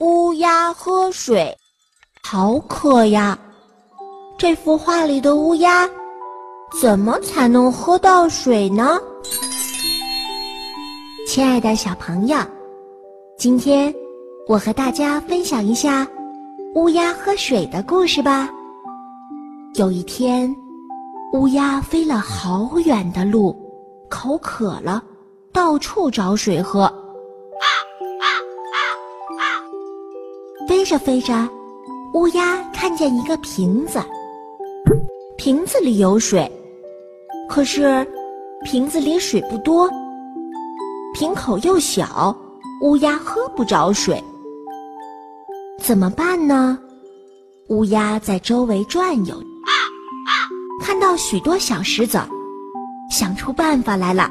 乌鸦喝水，好渴呀！这幅画里的乌鸦，怎么才能喝到水呢？亲爱的小朋友，今天我和大家分享一下乌鸦喝水的故事吧。有一天，乌鸦飞了好远的路，口渴了，到处找水喝。飞着飞着，乌鸦看见一个瓶子，瓶子里有水，可是瓶子里水不多，瓶口又小，乌鸦喝不着水，怎么办呢？乌鸦在周围转悠，看到许多小石子，想出办法来了。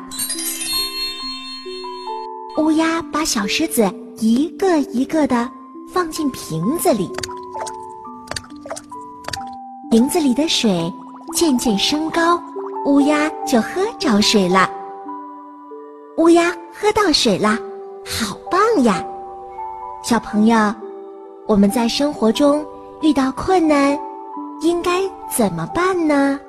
乌鸦把小石子一个一个的。放进瓶子里，瓶子里的水渐渐升高，乌鸦就喝着水了。乌鸦喝到水了，好棒呀！小朋友，我们在生活中遇到困难，应该怎么办呢？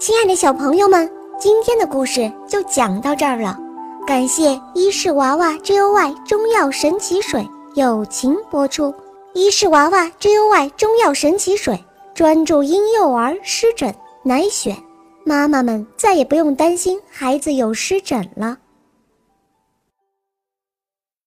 亲爱的小朋友们，今天的故事就讲到这儿了。感谢伊氏娃娃 Joy 中药神奇水。友情播出，伊氏娃娃 JUY 中药神奇水，专注婴幼儿湿疹，奶癣，妈妈们再也不用担心孩子有湿疹了。